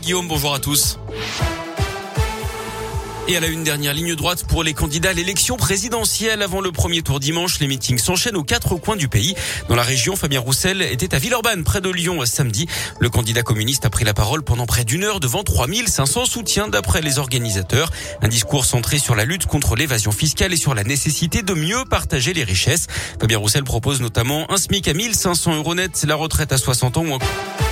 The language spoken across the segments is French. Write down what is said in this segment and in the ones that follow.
Guillaume, bonjour à tous. Et à la une dernière ligne droite pour les candidats à l'élection présidentielle avant le premier tour dimanche, les meetings s'enchaînent aux quatre coins du pays. Dans la région, Fabien Roussel était à Villeurbanne, près de Lyon, samedi. Le candidat communiste a pris la parole pendant près d'une heure devant 3500 soutiens d'après les organisateurs. Un discours centré sur la lutte contre l'évasion fiscale et sur la nécessité de mieux partager les richesses. Fabien Roussel propose notamment un SMIC à 1500 euros net, la retraite à 60 ans ou encore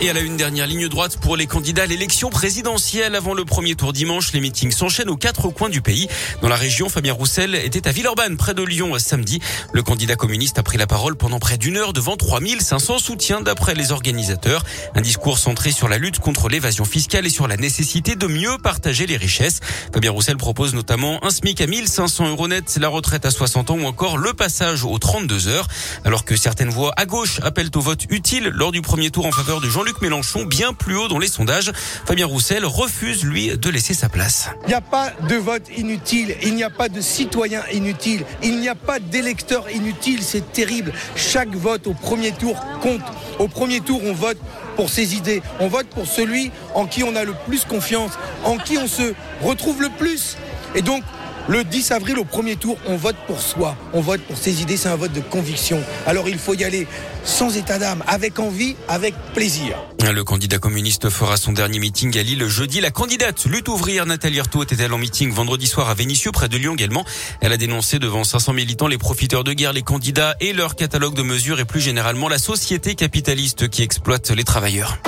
et à la une dernière ligne droite pour les candidats à l'élection présidentielle avant le premier tour dimanche, les meetings s'enchaînent aux quatre coins du pays. Dans la région, Fabien Roussel était à Villeurbanne, près de Lyon, samedi. Le candidat communiste a pris la parole pendant près d'une heure devant 3500 soutiens d'après les organisateurs. Un discours centré sur la lutte contre l'évasion fiscale et sur la nécessité de mieux partager les richesses. Fabien Roussel propose notamment un SMIC à 1500 euros net, la retraite à 60 ans ou encore le passage aux 32 heures. Alors que certaines voix à gauche appellent au vote utile lors du premier tour en faveur de Jean Jean-Luc Mélenchon bien plus haut dans les sondages. Fabien Roussel refuse, lui, de laisser sa place. Il n'y a pas de vote inutile, il n'y a pas de citoyen inutile, il n'y a pas d'électeur inutile, c'est terrible. Chaque vote au premier tour compte. Au premier tour, on vote pour ses idées, on vote pour celui en qui on a le plus confiance, en qui on se retrouve le plus. Et donc, le 10 avril, au premier tour, on vote pour soi, on vote pour ses idées, c'est un vote de conviction. Alors il faut y aller sans état d'âme, avec envie, avec plaisir. Le candidat communiste fera son dernier meeting à Lille jeudi. La candidate lutte ouvrière Nathalie Arthaud était-elle en meeting vendredi soir à Vénissieux, près de Lyon également. Elle a dénoncé devant 500 militants les profiteurs de guerre, les candidats et leur catalogue de mesures et plus généralement la société capitaliste qui exploite les travailleurs.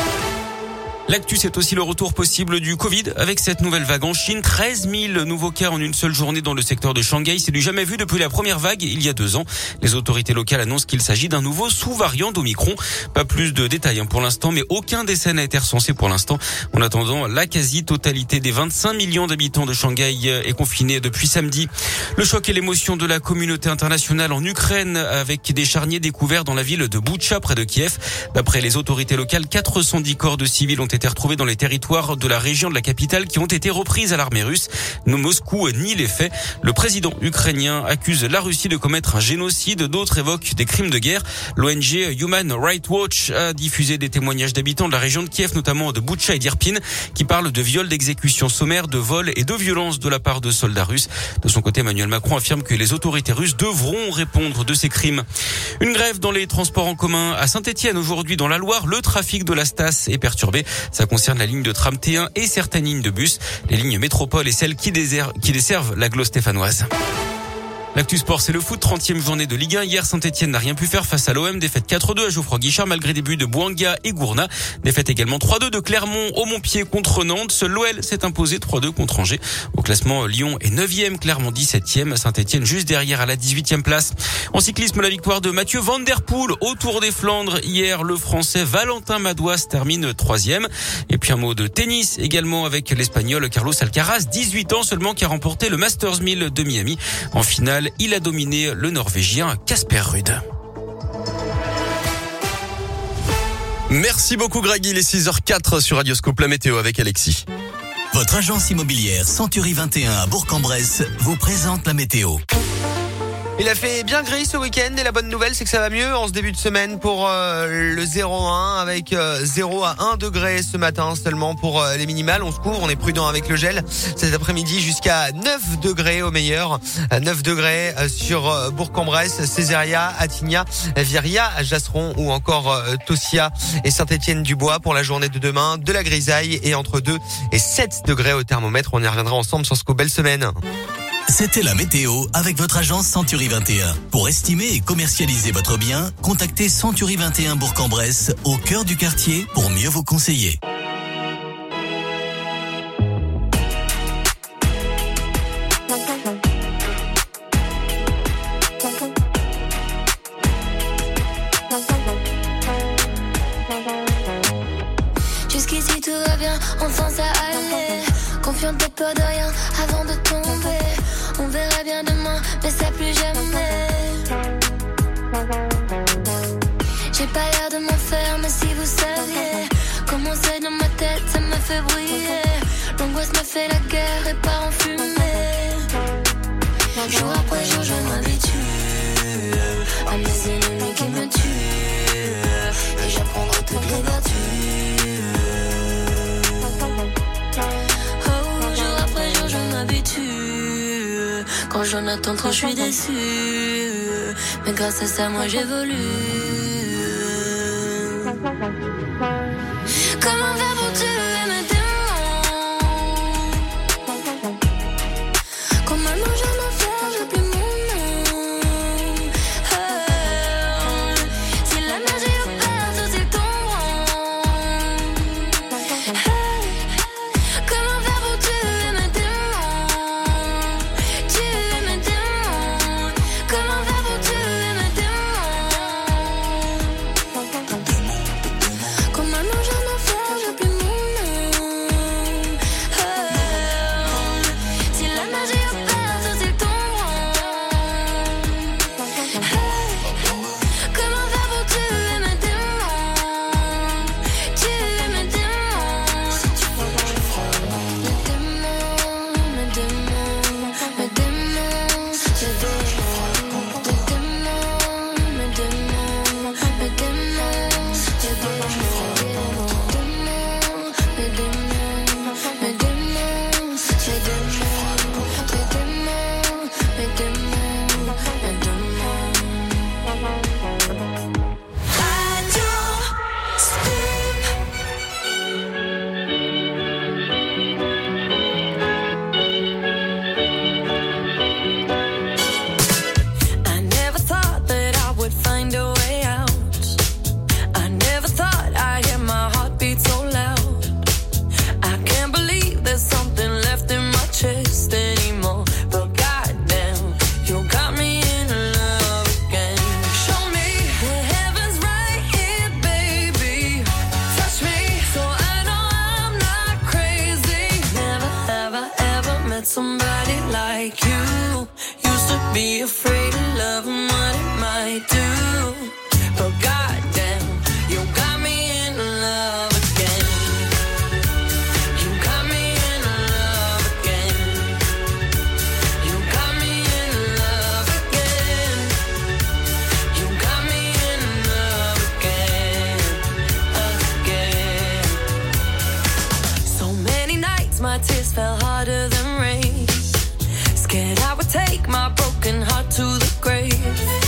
L'actu, c'est aussi le retour possible du Covid avec cette nouvelle vague en Chine. 13 000 nouveaux cas en une seule journée dans le secteur de Shanghai. C'est du jamais vu depuis la première vague il y a deux ans. Les autorités locales annoncent qu'il s'agit d'un nouveau sous-variant d'Omicron. Pas plus de détails hein, pour l'instant, mais aucun décès n'a été recensé pour l'instant. En attendant, la quasi-totalité des 25 millions d'habitants de Shanghai est confinée depuis samedi. Le choc et l'émotion de la communauté internationale en Ukraine avec des charniers découverts dans la ville de Boutcha près de Kiev. D'après les autorités locales, 410 corps de civils ont été été dans les territoires de la région de la capitale qui ont été reprises à l'armée russe. Moscou nie les faits. Le président ukrainien accuse la Russie de commettre un génocide. D'autres évoquent des crimes de guerre. L'ONG Human Rights Watch a diffusé des témoignages d'habitants de la région de Kiev, notamment de Boucha et d'Irpin, qui parlent de viols, d'exécutions sommaires, de vols et de violences de la part de soldats russes. De son côté, Emmanuel Macron affirme que les autorités russes devront répondre de ces crimes. Une grève dans les transports en commun à Saint-Etienne aujourd'hui dans la Loire. Le trafic de la Stas est perturbé. Ça concerne la ligne de tram T1 et certaines lignes de bus. Les lignes métropole et celles qui, desservent la Glo stéphanoise. L'actu sport, c'est le foot. 30e journée de Ligue 1. Hier, Saint-Etienne n'a rien pu faire face à l'OM. Défaite 4-2 à Geoffroy Guichard malgré des buts de Bouanga et Gourna. Défaite également 3-2 de Clermont au Montpied contre Nantes. L'OL s'est imposé 3-2 contre Angers. Au classement, Lyon est 9e, Clermont 17e, Saint-Etienne juste derrière à la 18e place. En cyclisme, la victoire de Mathieu Van Der Poel au Tour des Flandres. Hier, le français Valentin Madouas termine 3e. Et puis un mot de tennis également avec l'espagnol Carlos Alcaraz, 18 ans seulement, qui a remporté le Masters 1000 de Miami. En finale, il a dominé le Norvégien Casper Ruud. Merci beaucoup Greg, il est 6h04 sur Radioscope La Météo avec Alexis. Votre agence immobilière Century 21 à Bourg-en-Bresse vous présente la météo. Il a fait bien gris ce week-end et la bonne nouvelle c'est que ça va mieux en ce début de semaine pour euh, le 0-1 avec 0 euh, à 1 degré ce matin seulement pour euh, les minimales. On se couvre, on est prudent avec le gel cet après-midi jusqu'à 9 degrés au meilleur. 9 degrés sur Bourg-en-Bresse, Césaria, Attigna, Viria, Jasseron ou encore Tossia et Saint-Étienne-du-Bois pour la journée de demain. De la grisaille et entre 2 et 7 degrés au thermomètre. On y reviendra ensemble sur ce coup. Belle semaine. C'était la météo avec votre agence Century 21. Pour estimer et commercialiser votre bien, contactez Century 21 Bourg-en-Bresse au cœur du quartier pour mieux vous conseiller. Jusqu'ici tout va bien, enfin ça allait. Confiante de peur de rien avant de tomber. On verra bien demain, mais ça plus jamais. J'ai pas l'air de m'en faire, mais si vous saviez comment c'est dans ma tête, ça me fait briller. L'angoisse me fait la guerre et part en fumée. Jour après jour, je m'habitue à mes ennemis qui me tuent. Et j'apprendrai toutes les vertus. Quand j'en attends trop, je suis déçu. Mais grâce à ça, moi j'évolue. somebody like you. Used to be afraid my tears fell harder than rain. Scared I would take my broken heart to the grave.